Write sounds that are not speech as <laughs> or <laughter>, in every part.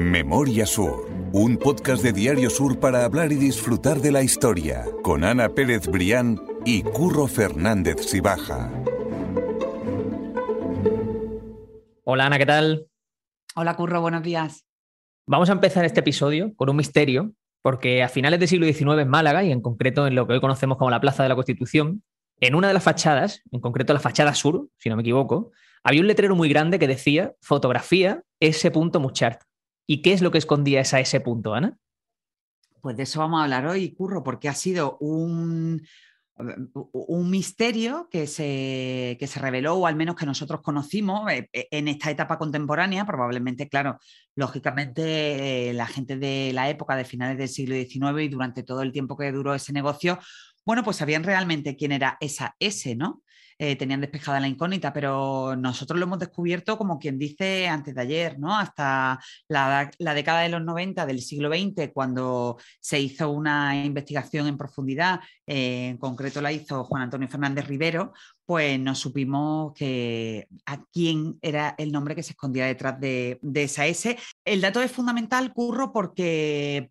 Memoria Sur, un podcast de Diario Sur para hablar y disfrutar de la historia, con Ana Pérez Brián y Curro Fernández Sibaja. Hola Ana, ¿qué tal? Hola Curro, buenos días. Vamos a empezar este episodio con un misterio, porque a finales del siglo XIX en Málaga, y en concreto en lo que hoy conocemos como la Plaza de la Constitución, en una de las fachadas, en concreto la fachada sur, si no me equivoco, había un letrero muy grande que decía fotografía S. Muchart. ¿Y qué es lo que escondía esa S. Ana? Pues de eso vamos a hablar hoy, Curro, porque ha sido un, un misterio que se, que se, reveló, o al menos que nosotros conocimos eh, eh, en esta etapa contemporánea. Probablemente, claro, lógicamente, eh, la gente de la época de finales del siglo XIX y durante todo el tiempo que duró ese negocio, bueno, pues sabían realmente quién era esa S, ¿no? Eh, tenían despejada la incógnita, pero nosotros lo hemos descubierto como quien dice antes de ayer, ¿no? Hasta la, década de los 90 del siglo XX, cuando se hizo una investigación en profundidad, eh, en concreto la hizo Juan Antonio Fernández Rivero, pues no supimos que a quién era el nombre que se escondía detrás de, esa S. El dato es fundamental, Curro, porque,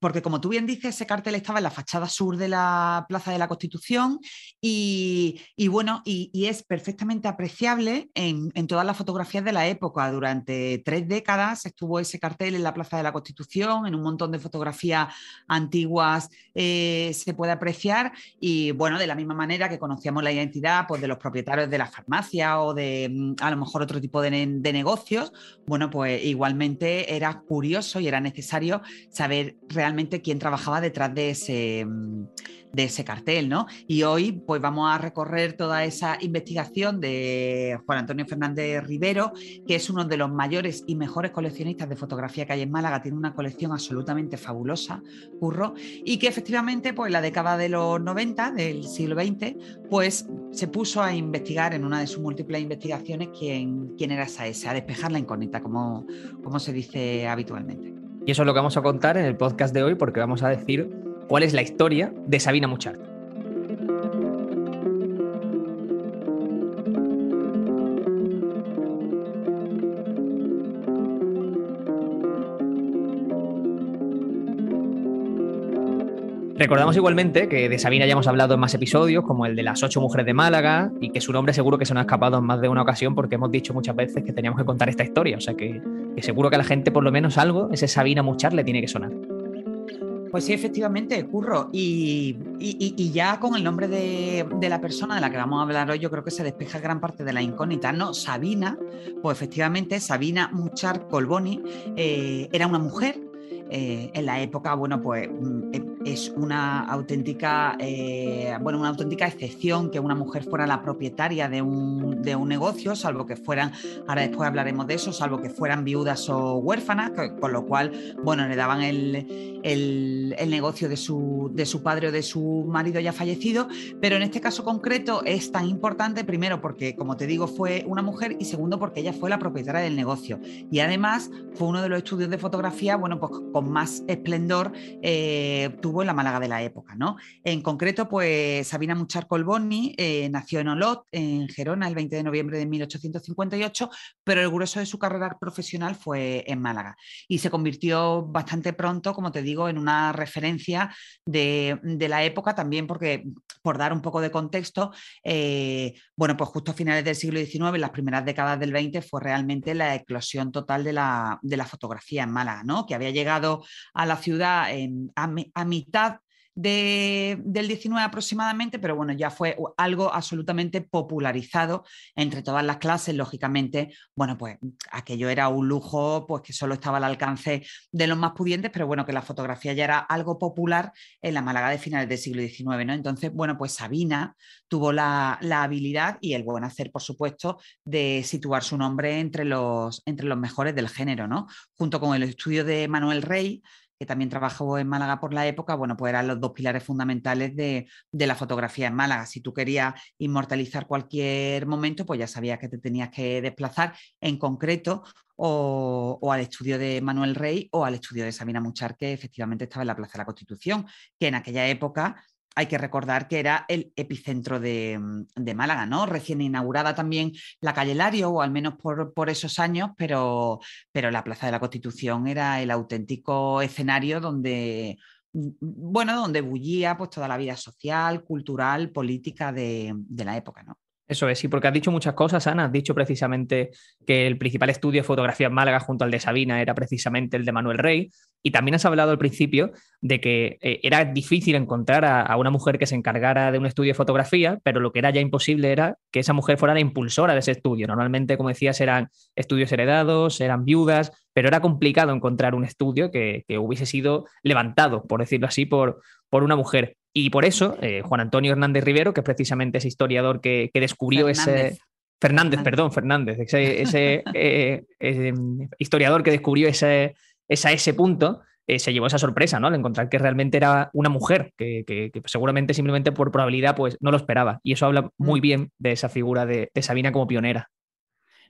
porque como tú bien dices, ese cartel estaba en la fachada sur de la Plaza de la Constitución y, bueno, y, es perfectamente apreciable en, todas las fotografías de la época. Durante tres décadas estuvo ese cartel en la Plaza de la Constitución, en un montón de fotografías antiguas eh, se puede apreciar y bueno, de la misma manera que conocíamos la identidad, pues, de los propietarios de la farmacia o de mm, a lo mejor otro tipo de, negocios, bueno, pues igualmente era curioso y era necesario saber realmente quién trabajaba detrás de ese, mm, de ese cartel, ¿no? Y hoy pues vamos a recorrer toda esa investigación de Juan Antonio Fernández Rivero, que es uno de los mayores y mejores coleccionistas de fotografía que hay en Málaga, tiene una colección absolutamente fabulosa, Curro, y que efectivamente pues la década de los 90 del siglo XX pues se puso a investigar en una de sus múltiples investigaciones quién, quién era esa S, a despejar la incógnita, como, como se dice habitualmente. Y eso es lo que vamos a contar en el podcast de hoy porque vamos a decir cuál es la historia de Sabina Muchart. Recordamos igualmente que de Sabina ya hemos hablado en más episodios, como el de las ocho mujeres de Málaga, y que su nombre seguro que se nos ha escapado en más de una ocasión porque hemos dicho muchas veces que teníamos que contar esta historia. O sea que, seguro que a la gente por lo menos algo, ese Sabina Muchart le tiene que sonar. Pues sí, efectivamente, Curro. Y, ya con el nombre de, la persona de la que vamos a hablar hoy, yo creo que se despeja gran parte de la incógnita. No, Sabina, pues efectivamente, Sabina Muchar Colboni eh, era una mujer eh, en la época, bueno, pues mm, eh, es una auténtica, eh, bueno, una auténtica excepción que una mujer fuera la propietaria de un, negocio, salvo que fueran, ahora después hablaremos de eso, salvo que fueran viudas o huérfanas, con lo cual, bueno, le daban el, negocio de su, de su padre o de su marido ya fallecido, pero en este caso concreto es tan importante, primero porque, como te digo, fue una mujer y segundo porque ella fue la propietaria del negocio. Y además fue uno de los estudios de fotografía, bueno, pues con más esplendor eh, en la Málaga de la época. ¿no? En concreto, pues Sabina Muchar Colboni eh, nació en Olot, en Gerona, el 20 de noviembre de 1858, pero el grueso de su carrera profesional fue en Málaga y se convirtió bastante pronto, como te digo, en una referencia de, la época también porque, por dar un poco de contexto, eh, bueno, pues justo a finales del siglo XIX, en las primeras décadas del XX, fue realmente la eclosión total de la, de la fotografía en Málaga, ¿no? que había llegado a la ciudad a, mitad del 19 aproximadamente, pero bueno, ya fue algo absolutamente popularizado entre todas las clases, lógicamente, bueno, pues aquello era un lujo pues que solo estaba al alcance de los más pudientes, pero bueno, que la fotografía ya era algo popular en la Málaga de finales del siglo XIX, ¿no? Entonces, bueno, pues Sabina tuvo la, habilidad y el buen hacer, por supuesto, de situar su nombre entre los, entre los mejores del género, ¿no? Junto con el estudio de Manuel Rey, también trabajó en Málaga por la época, bueno, pues eran los dos pilares fundamentales de, la fotografía en Málaga. Si tú querías inmortalizar cualquier momento, pues ya sabías que te tenías que desplazar en concreto o, al estudio de Manuel Rey o al estudio de Sabina Muchar, que efectivamente estaba en la Plaza de la Constitución, que en aquella época hay que recordar que era el epicentro de, Málaga, ¿no? Recién inaugurada también la calle Lario, o al menos por, por, esos años, pero, pero la Plaza de la Constitución era el auténtico escenario donde, bueno, donde bullía pues, toda la vida social, cultural, política de, de la época, ¿no? Eso es, sí, porque has dicho muchas cosas, Ana. Has dicho precisamente que el principal estudio de fotografía en Málaga junto al de Sabina era precisamente el de Manuel Rey. Y también has hablado al principio de que eh, era difícil encontrar a, una mujer que se encargara de un estudio de fotografía, pero lo que era ya imposible era que esa mujer fuera la impulsora de ese estudio. Normalmente, como decías, eran estudios heredados, eran viudas, pero era complicado encontrar un estudio que, hubiese sido levantado, por decirlo así, por, por una mujer. Y por eso, eh, Juan Antonio Hernández Rivero, que es precisamente ese historiador que, descubrió ese... Fernández, perdón, Fernández, ese, <laughs> eh, historiador que descubrió ese, ese punto, eh, se llevó esa sorpresa, ¿no? Al encontrar que realmente era una mujer, que, seguramente simplemente por probabilidad pues no lo esperaba. Y eso habla muy mm. bien de esa figura de, Sabina como pionera.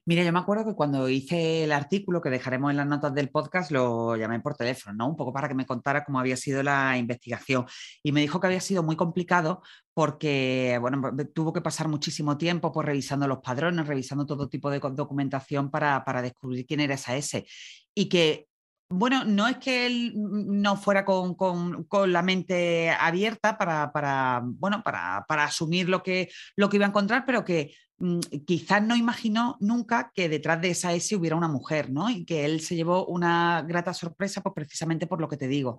Mira, yo me acuerdo que cuando hice el artículo que dejaremos en las notas del podcast, lo llamé por teléfono, ¿no? Un poco para que me contara cómo había sido la investigación. Y me dijo que había sido muy complicado porque, bueno, tuvo que pasar muchísimo tiempo pues, revisando los padrones, revisando todo tipo de documentación para, para descubrir quién era esa S. Y que bueno, no es que él no fuera con, la mente abierta para, bueno, para, asumir lo que, lo que iba a encontrar, pero que quizás no imaginó nunca que detrás de esa S hubiera una mujer, ¿no? Y que él se llevó una grata sorpresa, pues precisamente por lo que te digo,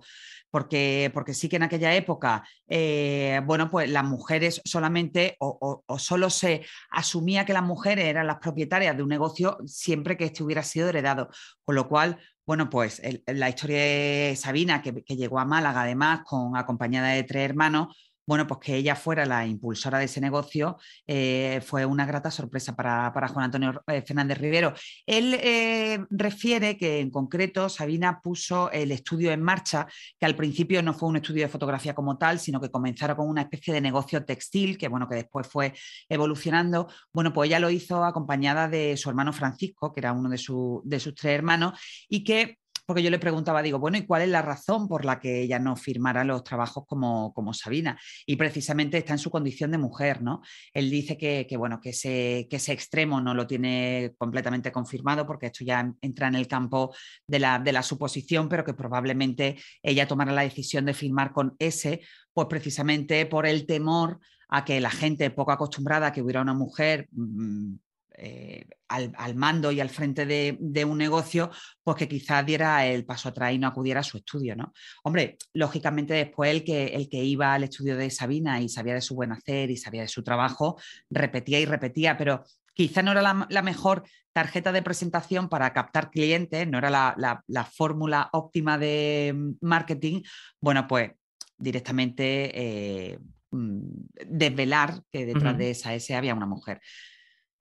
porque, porque sí que en aquella época, eh, bueno, pues las mujeres solamente o, o, solo se asumía que las mujeres eran las propietarias de un negocio siempre que este hubiera sido heredado, con lo cual bueno, pues la historia de Sabina, que, que, llegó a Málaga además con acompañada de tres hermanos, bueno, pues que ella fuera la impulsora de ese negocio eh, fue una grata sorpresa para, Juan Antonio eh, Fernández Rivero. Él eh, refiere que en concreto Sabina puso el estudio en marcha, que al principio no fue un estudio de fotografía como tal, sino que comenzaron con una especie de negocio textil, que bueno, que después fue evolucionando. Bueno, pues ella lo hizo acompañada de su hermano Francisco, que era uno de, de sus tres hermanos, y que porque yo le preguntaba, digo, bueno, ¿y cuál es la razón por la que ella no firmara los trabajos como, como Sabina? Y precisamente está en su condición de mujer, ¿no? Él dice que, bueno, que ese, que ese extremo no lo tiene completamente confirmado, porque esto ya entra en el campo de la, de la suposición, pero que probablemente ella tomara la decisión de firmar con ese, pues precisamente por el temor a que la gente poco acostumbrada a que hubiera una mujer mm, eh, al, mando y al frente de, un negocio, pues que quizás diera el paso atrás y no acudiera a su estudio, ¿no? Hombre, lógicamente después el que, el que iba al estudio de Sabina y sabía de su buen hacer y sabía de su trabajo, repetía y repetía, pero quizá no era la, mejor tarjeta de presentación para captar clientes, no era la, fórmula óptima de mm, marketing, bueno, pues directamente eh, mm, desvelar que detrás de esa S había una mujer.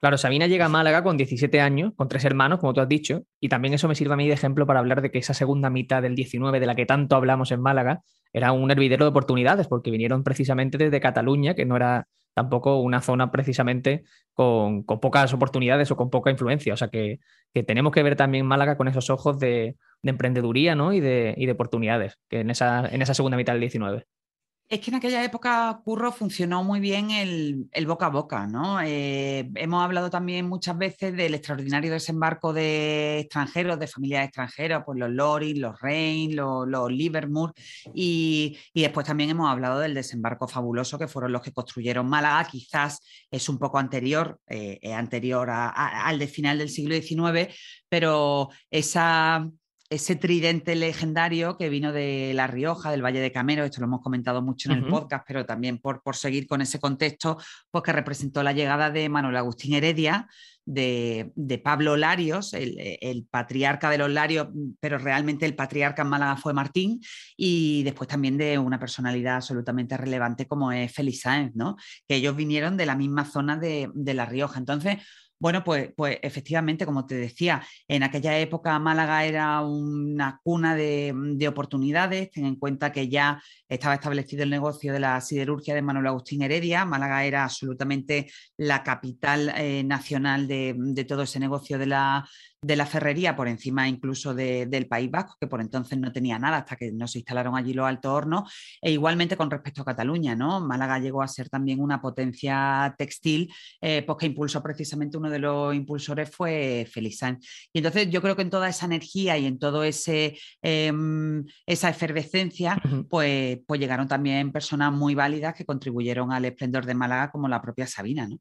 Claro, Sabina llega a Málaga con 17 años, con tres hermanos, como tú has dicho, y también eso me sirve a mí de ejemplo para hablar de que esa segunda mitad del 19, de la que tanto hablamos en Málaga, era un hervidero de oportunidades, porque vinieron precisamente desde Cataluña, que no era tampoco una zona precisamente con, pocas oportunidades o con poca influencia. O sea que, tenemos que ver también Málaga con esos ojos de, emprendeduría ¿no? y, de, y de oportunidades, que en esa, en esa segunda mitad del 19. Es que en aquella época, Curro, funcionó muy bien el, boca a boca, ¿no? Eh, hemos hablado también muchas veces del extraordinario desembarco de extranjeros, de familias extranjeras, pues los Loris, los Rain, los, los Livermore, y, después también hemos hablado del desembarco fabuloso que fueron los que construyeron Málaga, quizás es un poco anterior, eh, anterior al de final del siglo XIX, pero esa ese tridente legendario que vino de La Rioja, del Valle de Camero, esto lo hemos comentado mucho en el podcast, pero también por, por, seguir con ese contexto, pues que representó la llegada de Manuel Agustín Heredia, de, Pablo Larios, el, patriarca de los Larios, pero realmente el patriarca en Málaga fue Martín, y después también de una personalidad absolutamente relevante como es Félix Sáenz, ¿no? que ellos vinieron de la misma zona de, de La Rioja. Entonces, bueno, pues, pues efectivamente, como te decía, en aquella época Málaga era una cuna de, oportunidades. Ten en cuenta que ya estaba establecido el negocio de la siderurgia de Manuel Agustín Heredia. Málaga era absolutamente la capital eh, nacional de, todo ese negocio de la, de la ferrería por encima incluso del País Vasco, que por entonces no tenía nada hasta que no se instalaron allí los altos hornos, e igualmente con respecto a Cataluña, ¿no? Málaga llegó a ser también una potencia textil, eh, pues que impulsó precisamente uno de los impulsores fue Felizán. Y entonces yo creo que en toda esa energía y en todo ese em, esa efervescencia, pues, pues llegaron también personas muy válidas que contribuyeron al esplendor de Málaga, como la propia Sabina, ¿no?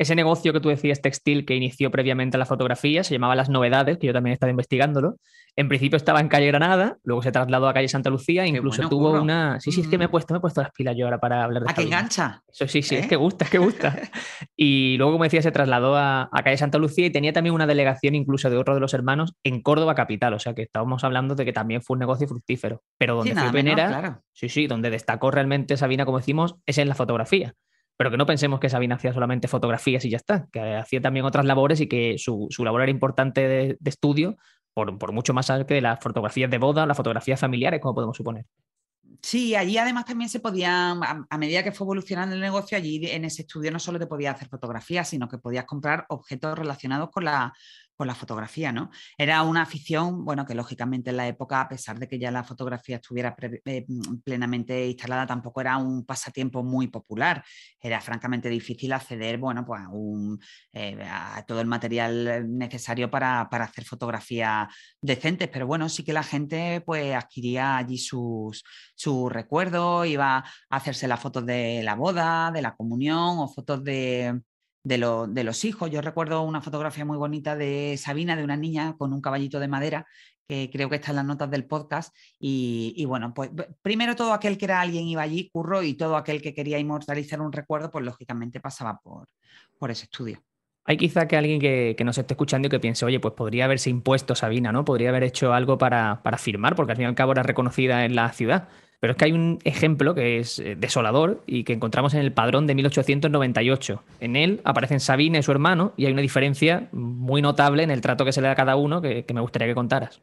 Ese negocio que tú decías textil que inició previamente a la fotografía se llamaba Las Novedades, que yo también estaba investigándolo. En principio estaba en calle Granada, luego se trasladó a calle Santa Lucía, e incluso tuvo una. Sí, sí, es que me he mm. puesto, me he puesto las pilas yo ahora para hablar de ¿A que engancha? Eso sí, sí, es ¿Eh? que gusta, es que gusta. <laughs> y luego, como decía, se trasladó a, calle Santa Lucía y tenía también una delegación incluso de otro de los hermanos en Córdoba capital. O sea que estábamos hablando de que también fue un negocio fructífero. Pero donde fue Venera, sí, sí, donde destacó realmente Sabina, como decimos, es en la fotografía pero que no pensemos que Sabina hacía solamente fotografías y ya está, que hacía también otras labores y que su, labor era importante de, estudio por, mucho más que las fotografías de boda, las fotografías familiares, como podemos suponer. Sí, allí además también se podían, a, medida que fue evolucionando el negocio, allí en ese estudio no solo te podías hacer fotografías, sino que podías comprar objetos relacionados con la, la fotografía, ¿no? Era una afición, bueno, que lógicamente en la época, a pesar de que ya la fotografía estuviera eh, plenamente instalada, tampoco era un pasatiempo muy popular. Era francamente difícil acceder, bueno, pues a, eh, todo el material necesario para, hacer fotografías decentes, pero bueno, sí que la gente pues adquiría allí sus, sus recuerdos, iba a hacerse las fotos de la boda, de la comunión o fotos de, de, los hijos. Yo recuerdo una fotografía muy bonita de Sabina, de una niña con un caballito de madera, que creo que está en las notas del podcast. Y, bueno, pues primero todo aquel que era alguien iba allí, curro, y todo aquel que quería inmortalizar un recuerdo, pues lógicamente pasaba por, por ese estudio. Hay quizá que alguien que, nos esté escuchando y que piense, oye, pues podría haberse impuesto Sabina, ¿no? Podría haber hecho algo para, para firmar, porque al fin y al cabo era reconocida en la ciudad. Pero es que hay un ejemplo que es eh, desolador y que encontramos en el padrón de 1898. En él aparecen Sabina y su hermano y hay una diferencia muy notable en el trato que se le da a cada uno que, me gustaría que contaras.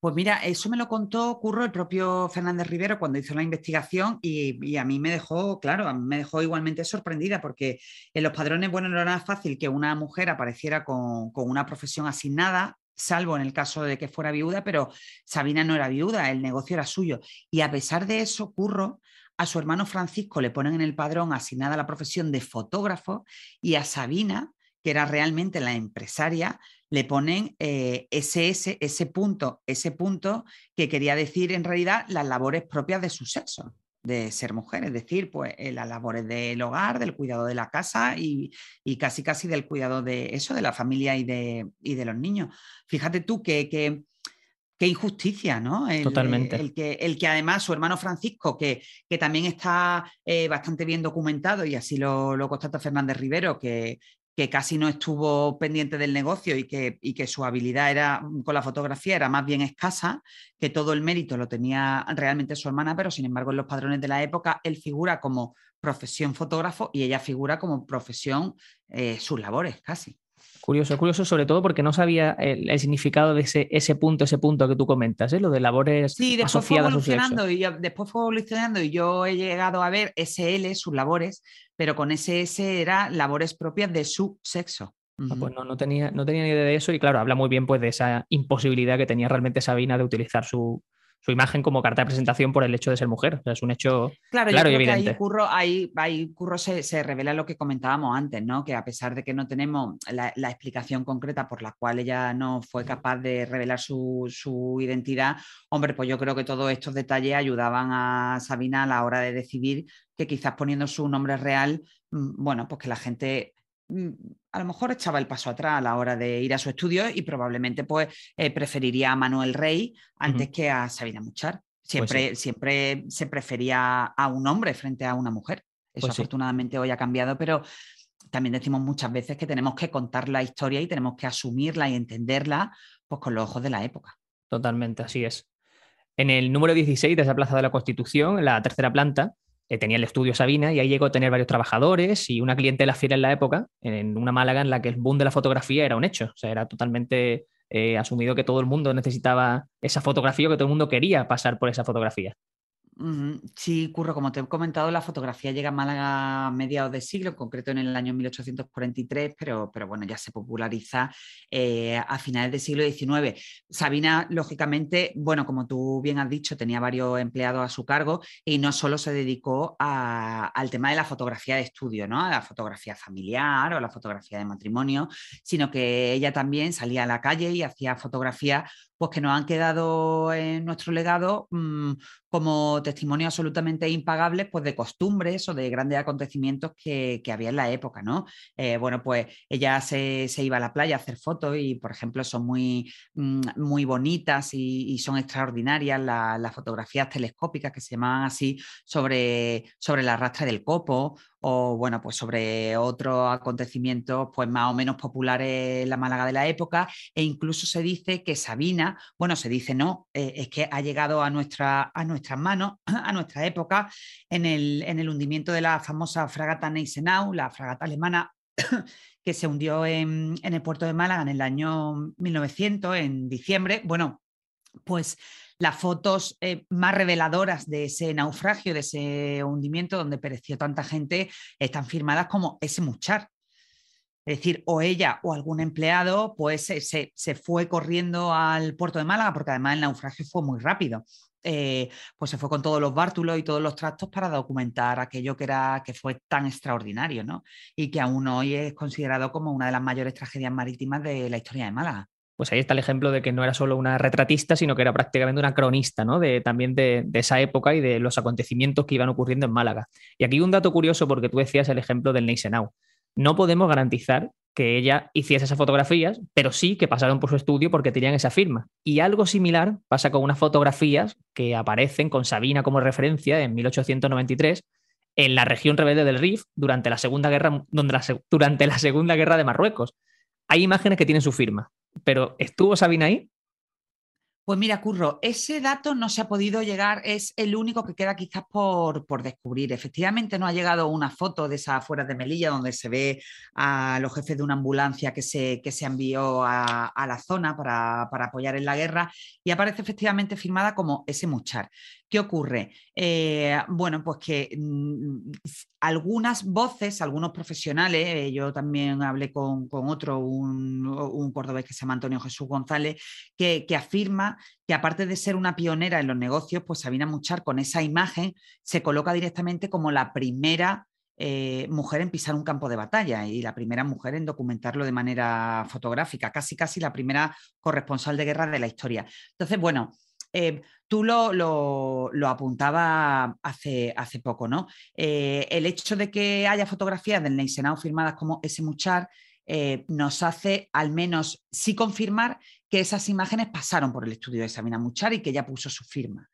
Pues mira, eso me lo contó Curro el propio Fernández Rivero cuando hizo la investigación y, a mí me dejó, claro, me dejó igualmente sorprendida porque en los padrones, bueno, no era fácil que una mujer apareciera con, con una profesión asignada salvo en el caso de que fuera viuda, pero Sabina no era viuda, el negocio era suyo. Y a pesar de eso, Curro, a su hermano Francisco le ponen en el padrón asignada la profesión de fotógrafo y a Sabina, que era realmente la empresaria, le ponen eh, ese, ese punto, ese punto que quería decir en realidad las labores propias de su sexo de ser mujer, es decir, pues eh, las labores del hogar, del cuidado de la casa y, casi casi del cuidado de eso, de la familia y de, de los niños. Fíjate tú que, qué injusticia, ¿no? Totalmente. El, que, el que además su hermano Francisco, que, que también está eh, bastante bien documentado, y así lo, lo constata Fernández Rivero, que, que casi no estuvo pendiente del negocio y que, que, su habilidad era, mm, con la fotografía era más bien escasa, que todo el mérito lo tenía realmente su hermana, pero sin embargo en los padrones de la época él figura como profesión fotógrafo y ella figura como profesión eh, sus labores casi. Curioso, curioso sobre todo porque no sabía el, significado de ese, ese punto, ese punto que tú comentas, ¿eh? lo de labores sí, después fue evolucionando y después fue evolucionando y yo he llegado a ver SL, sus labores, pero con SS era labores propias de su sexo. Ah, pues no, no, tenía, no tenía ni idea de eso y claro, habla muy bien pues de esa imposibilidad que tenía realmente Sabina de utilizar su, su imagen como carta de presentación por el hecho de ser mujer. es un hecho claro, claro y evidente. ahí Curro, ahí, curro se, revela lo que comentábamos antes, ¿no? Que a pesar de que no tenemos la, explicación concreta por la cual ella no fue capaz de revelar su, su, identidad, hombre, pues yo creo que todos estos detalles ayudaban a Sabina a la hora de decidir que quizás poniendo su nombre real, mm, bueno, pues que la gente a lo mejor echaba el paso atrás a la hora de ir a su estudio y probablemente pues eh, preferiría a Manuel Rey antes que a Sabina Muchar. Pues siempre, siempre se prefería a un hombre frente a una mujer. Eso pues afortunadamente hoy ha cambiado, pero también decimos muchas veces que tenemos que contar la historia y tenemos que asumirla y entenderla pues, con los ojos de la época. Totalmente, así es. En el número 16 de esa Plaza de la Constitución, en la tercera planta, tenía el estudio Sabina y ahí llegó a tener varios trabajadores y una clientela fiel en la época, en una Málaga en la que el boom de la fotografía era un hecho, o sea, era totalmente eh, asumido que todo el mundo necesitaba esa fotografía, que todo el mundo quería pasar por esa fotografía. Sí, Curro, como te he comentado, la fotografía llega a Málaga a mediados de siglo, en concreto en el año 1843, pero, pero bueno, ya se populariza eh, a finales del siglo XIX. Sabina, lógicamente, bueno, como tú bien has dicho, tenía varios empleados a su cargo y no solo se dedicó al tema de la fotografía de estudio, ¿no? A la fotografía familiar o la fotografía de matrimonio, sino que ella también salía a la calle y hacía fotografía pues que nos han quedado en nuestro legado mm, como testimonios absolutamente impagables pues de costumbres o de grandes acontecimientos que, había en la época, ¿no? Eh, bueno, pues ella se, iba a la playa a hacer fotos y, por ejemplo, son muy, mm, muy bonitas y, son extraordinarias las fotografías telescópicas que se llamaban así sobre, sobre la rastra del copo o bueno, pues sobre otros acontecimientos pues más o menos populares en la Málaga de la época e incluso se dice que Sabina, bueno, se dice no, eh, es que ha llegado a, nuestra, a nuestras manos, <clears throat> a nuestra época, en el, en el hundimiento de la famosa fragata Neisenau, la fragata alemana <clears throat> que se hundió en, en el puerto de Málaga en el año 1900, en diciembre. Bueno, pues las fotos eh, más reveladoras de ese naufragio, de ese hundimiento donde pereció tanta gente, están firmadas como ese muchar. Es decir, o ella o algún empleado pues se, se, fue corriendo al puerto de Málaga, porque además el naufragio fue muy rápido. Eh, pues se fue con todos los bártulos y todos los tractos para documentar aquello que, era, que fue tan extraordinario, ¿no? Y que aún hoy es considerado como una de las mayores tragedias marítimas de la historia de Málaga pues ahí está el ejemplo de que no era solo una retratista, sino que era prácticamente una cronista, ¿no? De, también de, esa época y de los acontecimientos que iban ocurriendo en Málaga. Y aquí un dato curioso, porque tú decías el ejemplo del Neisenau. No podemos garantizar que ella hiciese esas fotografías, pero sí que pasaron por su estudio porque tenían esa firma. Y algo similar pasa con unas fotografías que aparecen con Sabina como referencia en 1893 en la región rebelde del Rif durante la Segunda Guerra, durante la Segunda Guerra de Marruecos. Hay imágenes que tienen su firma, pero ¿estuvo Sabina ahí? Pues mira, Curro, ese dato no se ha podido llegar, es el único que queda quizás por, descubrir. Efectivamente, no ha llegado una foto de esas afueras de Melilla donde se ve a los jefes de una ambulancia que se, que se envió a, la zona para, apoyar en la guerra y aparece efectivamente firmada como ese muchar. ¿Qué ocurre? Eh, bueno, pues que mm, algunas voces, algunos profesionales, eh, yo también hablé con, otro, un, cordobés que se llama Antonio Jesús González, que, afirma que aparte de ser una pionera en los negocios, pues Sabina Muchar con esa imagen se coloca directamente como la primera eh, mujer en pisar un campo de batalla y la primera mujer en documentarlo de manera fotográfica, casi casi la primera corresponsal de guerra de la historia. Entonces, bueno, eh, tú lo, lo, apuntabas hace, hace, poco, ¿no? Eh, el hecho de que haya fotografías del Neisenau firmadas como ese Muchar eh, nos hace al menos sí confirmar que esas imágenes pasaron por el estudio de Sabina Muchar y que ella puso su firma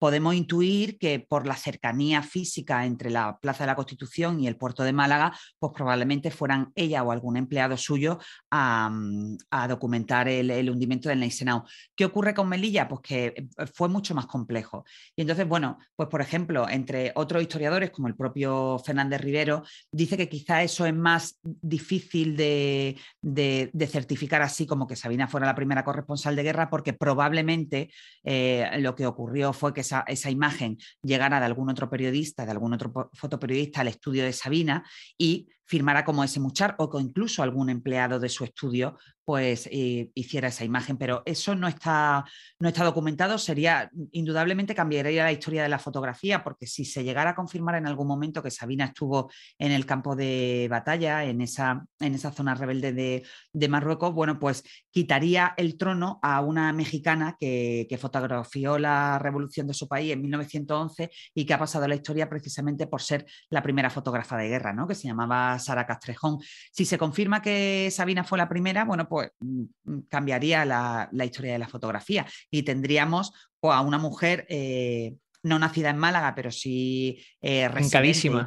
podemos intuir que por la cercanía física entre la Plaza de la Constitución y el puerto de Málaga, pues probablemente fueran ella o algún empleado suyo a, mm, documentar el, hundimiento del Neisenau. ¿Qué ocurre con Melilla? Pues que eh, fue mucho más complejo. Y entonces, bueno, pues por ejemplo, entre otros historiadores, como el propio Fernández Rivero, dice que quizá eso es más difícil de, certificar así como que Sabina fuera la primera corresponsal de guerra, porque probablemente eh, lo que ocurrió fue que esa, imagen llegara de algún otro periodista, de algún otro fotoperiodista al estudio de Sabina y firmara como ese muchar o que incluso algún empleado de su estudio pues eh, hiciera esa imagen, pero eso no está, no está documentado, sería, indudablemente cambiaría la historia de la fotografía, porque si se llegara a confirmar en algún momento que Sabina estuvo en el campo de batalla, en esa, en esa zona rebelde de, Marruecos, bueno, pues quitaría el trono a una mexicana que, que fotografió la revolución de su país en 1911 y que ha pasado a la historia precisamente por ser la primera fotógrafa de guerra, ¿no? que se llamaba Sara Castrejón. Si se confirma que Sabina fue la primera, bueno, pues mm, mm, cambiaría la, historia de la fotografía y tendríamos pues, a una mujer eh, no nacida en Málaga, pero sí eh,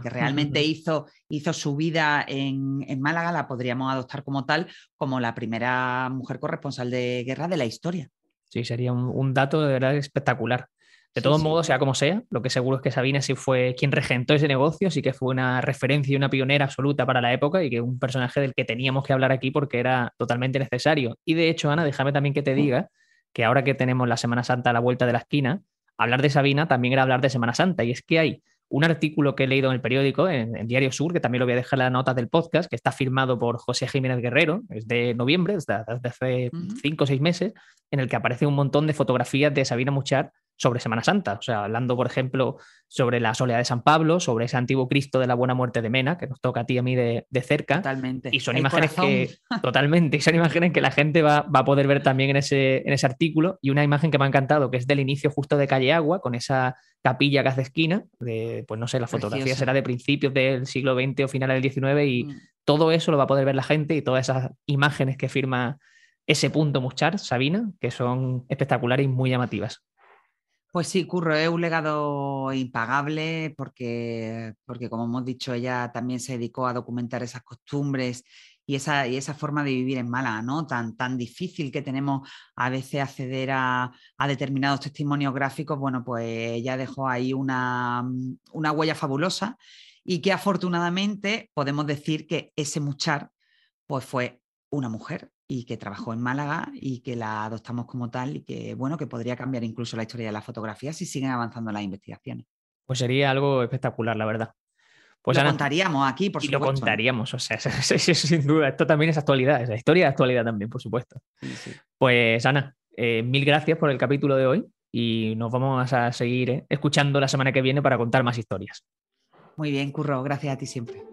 que realmente hizo, hizo su vida en, Málaga, la podríamos adoptar como tal, como la primera mujer corresponsal de guerra de la historia. Sí, sería un, un dato de verdad espectacular. De todos modos, sea como sea, lo que seguro es que Sabina sí fue quien regentó ese negocio, sí que fue una referencia y una pionera absoluta para la época y que un personaje del que teníamos que hablar aquí porque era totalmente necesario. Y de hecho, Ana, déjame también que te diga que ahora que tenemos la Semana Santa a la vuelta de la esquina, hablar de Sabina también era hablar de Semana Santa. Y es que hay un artículo que he leído en el periódico, en, Diario Sur, que también lo voy a dejar en las notas del podcast, que está firmado por José Jiménez Guerrero, es de noviembre, desde, hace cinco o seis meses, en el que aparece un montón de fotografías de Sabina Muchar sobre Semana Santa, o sea, hablando, por ejemplo, sobre la soledad de San Pablo, sobre ese antiguo Cristo de la buena muerte de Mena, que nos toca a ti y a mí de, cerca. Totalmente. Y son imágenes que, <laughs> totalmente, y son imágenes que la gente va, a poder ver también en ese, en ese artículo, y una imagen que me ha encantado, que es del inicio justo de Calle Agua, con esa capilla que hace esquina, de, pues no sé, la fotografía será de principios del siglo XX o finales del XIX, y mm. todo eso lo va a poder ver la gente, y todas esas imágenes que firma ese punto Muchar, Sabina, que son espectaculares y muy llamativas. Pues sí, Curro, es un legado impagable porque, porque, como hemos dicho, ella también se dedicó a documentar esas costumbres y esa, y esa forma de vivir en Málaga, ¿no? Tan, tan difícil que tenemos a veces acceder a, determinados testimonios gráficos, bueno, pues ella dejó ahí una, una huella fabulosa y que afortunadamente podemos decir que ese muchar pues fue una mujer y que trabajó en Málaga y que la adoptamos como tal y que, bueno, que podría cambiar incluso la historia de la fotografía si siguen avanzando las investigaciones. Pues sería algo espectacular, la verdad. Pues lo contaríamos aquí, por supuesto. Y lo contaríamos, o sea, <laughs> sin duda. Esto también es actualidad, es la historia de actualidad también, por supuesto. Pues Ana, eh, mil gracias por el capítulo de hoy y nos vamos a seguir eh, escuchando la semana que viene para contar más historias. Muy bien, Curro, gracias a ti siempre.